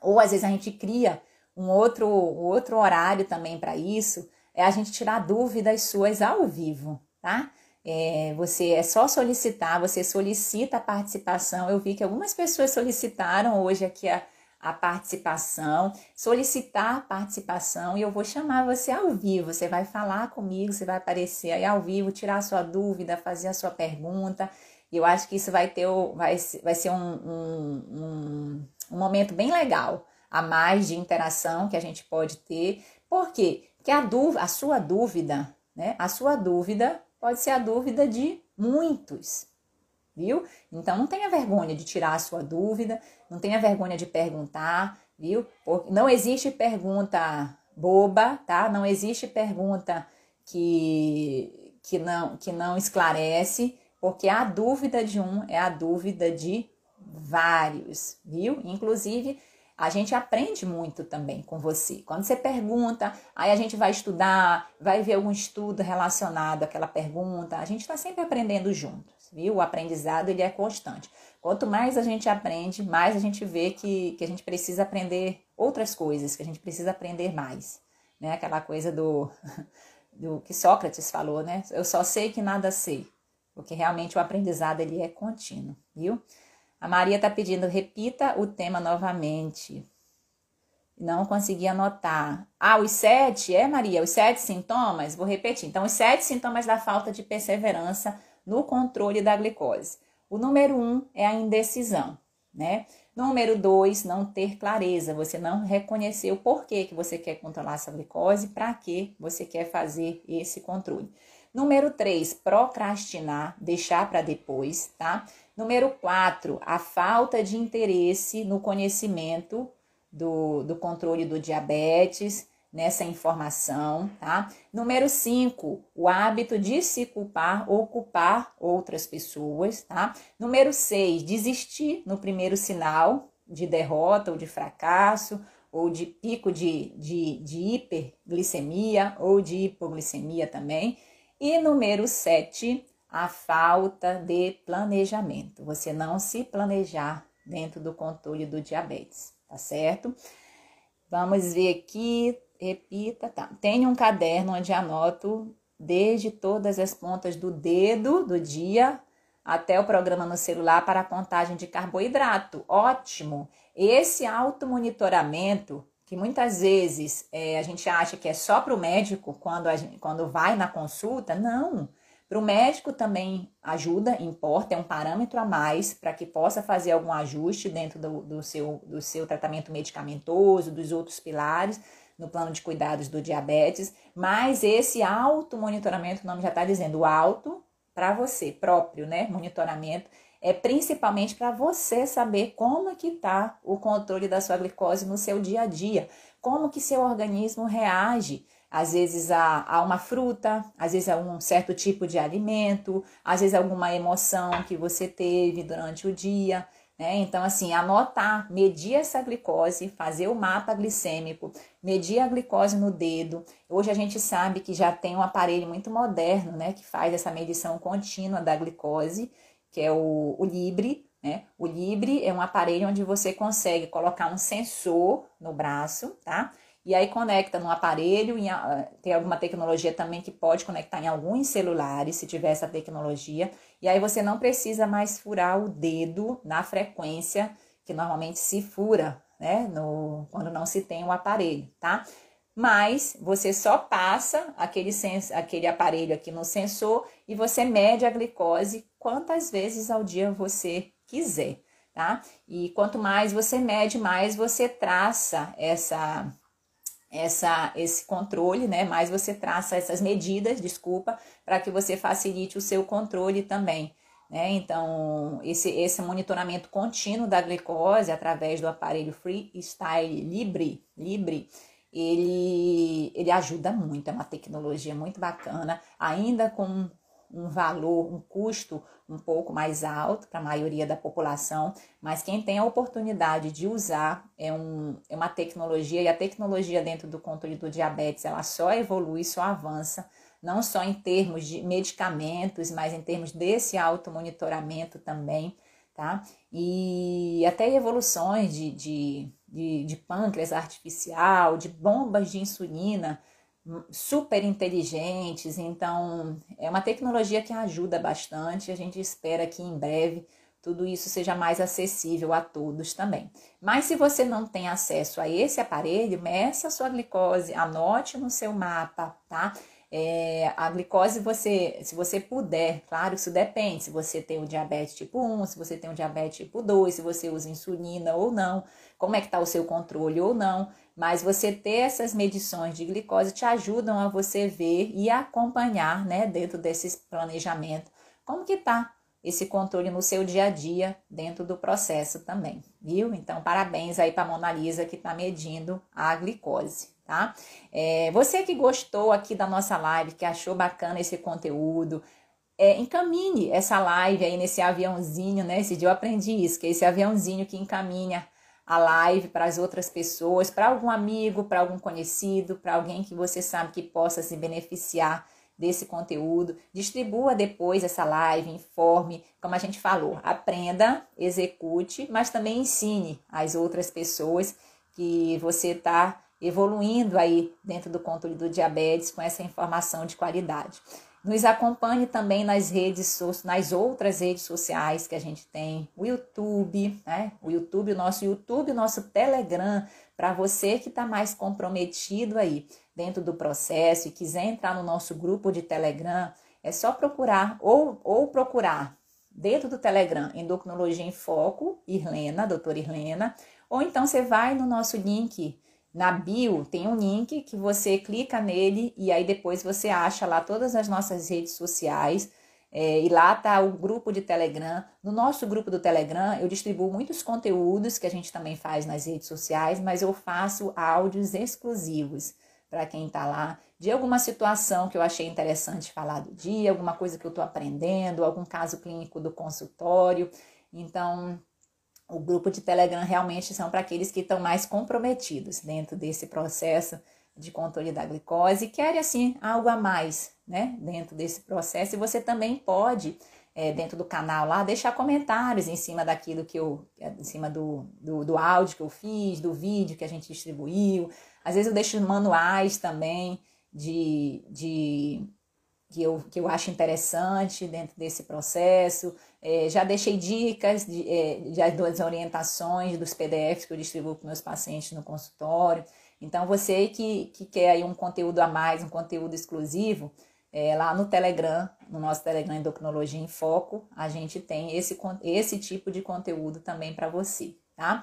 ou às vezes a gente cria um outro, outro horário também para isso, é a gente tirar dúvidas suas ao vivo, tá? É, você é só solicitar, você solicita a participação. Eu vi que algumas pessoas solicitaram hoje aqui a, a participação, solicitar a participação e eu vou chamar você ao vivo. Você vai falar comigo, você vai aparecer aí ao vivo, tirar a sua dúvida, fazer a sua pergunta. Eu acho que isso vai ter vai, vai ser um, um, um, um momento bem legal a mais de interação que a gente pode ter. Por quê? Porque a, dúvida, a sua dúvida, né? A sua dúvida pode ser a dúvida de muitos, viu? Então não tenha vergonha de tirar a sua dúvida, não tenha vergonha de perguntar, viu? Porque não existe pergunta boba, tá? Não existe pergunta que, que, não, que não esclarece, porque a dúvida de um é a dúvida de vários, viu? Inclusive, a gente aprende muito também com você. Quando você pergunta, aí a gente vai estudar, vai ver algum estudo relacionado àquela pergunta. A gente está sempre aprendendo juntos, viu? O aprendizado ele é constante. Quanto mais a gente aprende, mais a gente vê que, que a gente precisa aprender outras coisas, que a gente precisa aprender mais. Né? Aquela coisa do, do que Sócrates falou, né? Eu só sei que nada sei. Porque realmente o aprendizado ele é contínuo, viu? A Maria está pedindo, repita o tema novamente. Não consegui anotar. Ah, os sete, é Maria, os sete sintomas? Vou repetir. Então, os sete sintomas da falta de perseverança no controle da glicose. O número um é a indecisão, né? Número dois, não ter clareza, você não reconhecer o porquê que você quer controlar essa glicose, para que você quer fazer esse controle. Número três, procrastinar, deixar para depois, tá? Número 4, a falta de interesse no conhecimento do, do controle do diabetes, nessa informação, tá? Número 5, o hábito de se culpar ou culpar outras pessoas, tá? Número 6, desistir no primeiro sinal de derrota ou de fracasso, ou de pico de, de, de hiperglicemia ou de hipoglicemia também. E número 7, a falta de planejamento. Você não se planejar dentro do controle do diabetes, tá certo? Vamos ver aqui, repita, tá. Tenho um caderno onde anoto desde todas as pontas do dedo do dia até o programa no celular para a contagem de carboidrato. Ótimo! Esse automonitoramento, que muitas vezes é, a gente acha que é só para o médico quando, gente, quando vai na consulta, não. Para o médico também ajuda, importa, é um parâmetro a mais para que possa fazer algum ajuste dentro do, do, seu, do seu tratamento medicamentoso, dos outros pilares no plano de cuidados do diabetes, mas esse auto-monitoramento, o nome já está dizendo, auto para você próprio, né? Monitoramento é principalmente para você saber como é que está o controle da sua glicose no seu dia a dia, como que seu organismo reage às vezes a, a uma fruta, às vezes a um certo tipo de alimento, às vezes alguma emoção que você teve durante o dia. Né? Então, assim, anotar, medir essa glicose, fazer o mapa glicêmico, medir a glicose no dedo. Hoje a gente sabe que já tem um aparelho muito moderno, né, que faz essa medição contínua da glicose, que é o, o Libre. Né? O Libre é um aparelho onde você consegue colocar um sensor no braço, tá? E aí conecta no aparelho, em, tem alguma tecnologia também que pode conectar em alguns celulares, se tiver essa tecnologia, e aí você não precisa mais furar o dedo na frequência que normalmente se fura, né, no, quando não se tem o aparelho, tá? Mas você só passa aquele, sens, aquele aparelho aqui no sensor e você mede a glicose quantas vezes ao dia você quiser tá? E quanto mais você mede, mais você traça essa essa esse controle, né? Mais você traça essas medidas, desculpa, para que você facilite o seu controle também. Né? Então, esse, esse monitoramento contínuo da glicose através do aparelho Freestyle Libre, Libre ele, ele ajuda muito, é uma tecnologia muito bacana, ainda com um valor, um custo um pouco mais alto para a maioria da população, mas quem tem a oportunidade de usar é, um, é uma tecnologia, e a tecnologia dentro do controle do diabetes, ela só evolui, só avança, não só em termos de medicamentos, mas em termos desse automonitoramento também, tá? E até evoluções de, de, de, de pâncreas artificial, de bombas de insulina, super inteligentes, então é uma tecnologia que ajuda bastante. A gente espera que em breve tudo isso seja mais acessível a todos também. Mas se você não tem acesso a esse aparelho, meça a sua glicose, anote no seu mapa, tá? É, a glicose, você, se você puder, claro, isso depende. Se você tem o diabetes tipo 1, se você tem o diabetes tipo 2, se você usa insulina ou não, como é que está o seu controle ou não. Mas você ter essas medições de glicose te ajudam a você ver e acompanhar, né, dentro desse planejamento, como que tá esse controle no seu dia a dia dentro do processo também, viu? Então, parabéns aí para a Mona Lisa que está medindo a glicose, tá? É, você que gostou aqui da nossa live, que achou bacana esse conteúdo, é, encaminhe essa live aí nesse aviãozinho, né? Esse dia eu aprendi isso, que é esse aviãozinho que encaminha a live para as outras pessoas, para algum amigo, para algum conhecido, para alguém que você sabe que possa se beneficiar desse conteúdo. Distribua depois essa live, informe, como a gente falou, aprenda, execute, mas também ensine as outras pessoas que você está evoluindo aí dentro do controle do diabetes com essa informação de qualidade. Nos acompanhe também nas redes, nas outras redes sociais que a gente tem, o YouTube, né? O YouTube, o nosso YouTube, o nosso Telegram, para você que está mais comprometido aí dentro do processo e quiser entrar no nosso grupo de Telegram, é só procurar ou, ou procurar dentro do Telegram Endocrinologia em Foco, Irlena, doutora Irlena, ou então você vai no nosso link na bio tem um link que você clica nele e aí depois você acha lá todas as nossas redes sociais. É, e lá tá o grupo de Telegram. No nosso grupo do Telegram, eu distribuo muitos conteúdos que a gente também faz nas redes sociais, mas eu faço áudios exclusivos para quem está lá, de alguma situação que eu achei interessante falar do dia, alguma coisa que eu estou aprendendo, algum caso clínico do consultório. Então, o grupo de Telegram realmente são para aqueles que estão mais comprometidos dentro desse processo de controle da glicose e querem, assim, algo a mais, né, dentro desse processo. E você também pode, é, dentro do canal lá, deixar comentários em cima daquilo que eu, em cima do, do, do áudio que eu fiz, do vídeo que a gente distribuiu. Às vezes eu deixo manuais também de, de que eu, que eu acho interessante dentro desse processo. É, já deixei dicas de, é, das orientações dos PDFs que eu distribuo para meus pacientes no consultório. Então, você que, que quer aí um conteúdo a mais, um conteúdo exclusivo, é, lá no Telegram, no nosso Telegram Endocrinologia em Foco, a gente tem esse, esse tipo de conteúdo também para você, tá?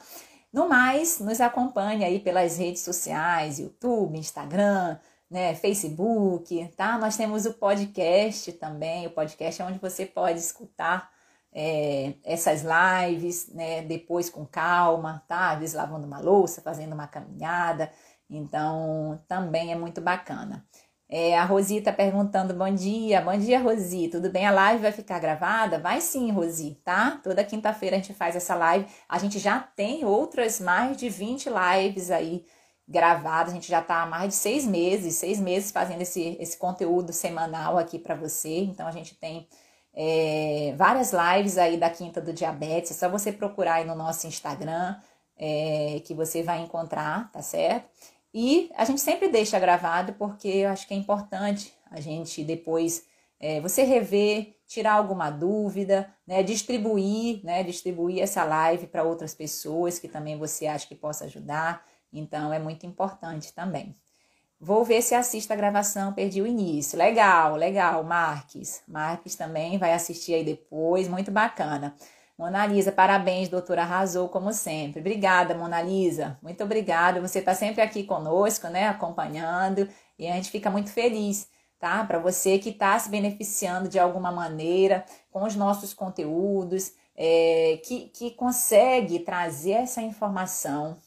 No mais, nos acompanhe aí pelas redes sociais, YouTube, Instagram, né, Facebook, tá? Nós temos o podcast também. O podcast é onde você pode escutar é, essas lives, né? Depois com calma, tá? Às vezes lavando uma louça, fazendo uma caminhada. Então, também é muito bacana. É, a Rosi tá perguntando, bom dia, bom dia, Rosi, tudo bem? A live vai ficar gravada? Vai sim, Rosi, tá? Toda quinta-feira a gente faz essa live. A gente já tem outras mais de 20 lives aí gravado. A gente já está há mais de seis meses, seis meses fazendo esse, esse conteúdo semanal aqui para você. Então a gente tem é, várias lives aí da Quinta do Diabetes. É só você procurar aí no nosso Instagram é, que você vai encontrar, tá certo? E a gente sempre deixa gravado porque eu acho que é importante a gente depois é, você rever, tirar alguma dúvida, né, distribuir, né, distribuir essa live para outras pessoas que também você acha que possa ajudar. Então é muito importante também. Vou ver se assisto a gravação, perdi o início. Legal, legal, Marques. Marques também vai assistir aí depois, muito bacana. Mona Lisa, parabéns, doutora, arrasou como sempre. Obrigada, Mona Lisa, muito obrigada. Você está sempre aqui conosco, né, acompanhando, e a gente fica muito feliz, tá? Para você que está se beneficiando de alguma maneira com os nossos conteúdos, é, que, que consegue trazer essa informação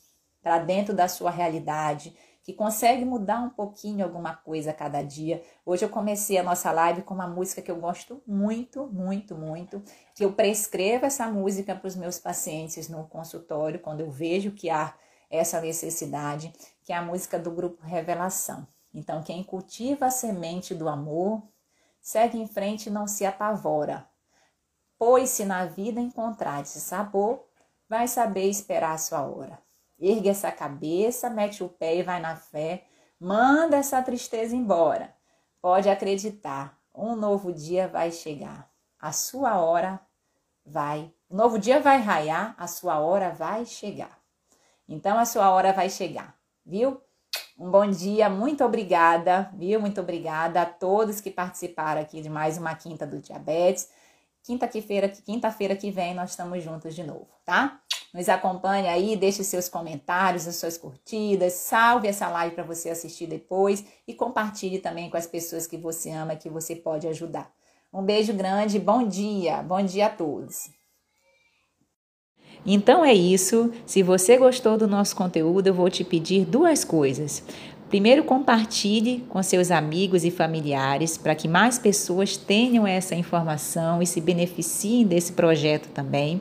para dentro da sua realidade, que consegue mudar um pouquinho alguma coisa a cada dia. Hoje eu comecei a nossa live com uma música que eu gosto muito, muito, muito, que eu prescrevo essa música para os meus pacientes no consultório quando eu vejo que há essa necessidade, que é a música do grupo Revelação. Então, quem cultiva a semente do amor, segue em frente e não se apavora. Pois se na vida encontrar esse sabor, vai saber esperar a sua hora. Ergue essa cabeça, mete o pé e vai na fé. Manda essa tristeza embora. Pode acreditar, um novo dia vai chegar. A sua hora vai. O novo dia vai raiar, a sua hora vai chegar. Então a sua hora vai chegar, viu? Um bom dia, muito obrigada, viu? Muito obrigada a todos que participaram aqui de mais uma quinta do diabetes. Quinta-feira, quinta-feira que vem nós estamos juntos de novo, tá? Nos acompanhe aí, deixe seus comentários, as suas curtidas, salve essa live para você assistir depois e compartilhe também com as pessoas que você ama, que você pode ajudar. Um beijo grande, bom dia, bom dia a todos. Então é isso. Se você gostou do nosso conteúdo, eu vou te pedir duas coisas. Primeiro, compartilhe com seus amigos e familiares para que mais pessoas tenham essa informação e se beneficiem desse projeto também.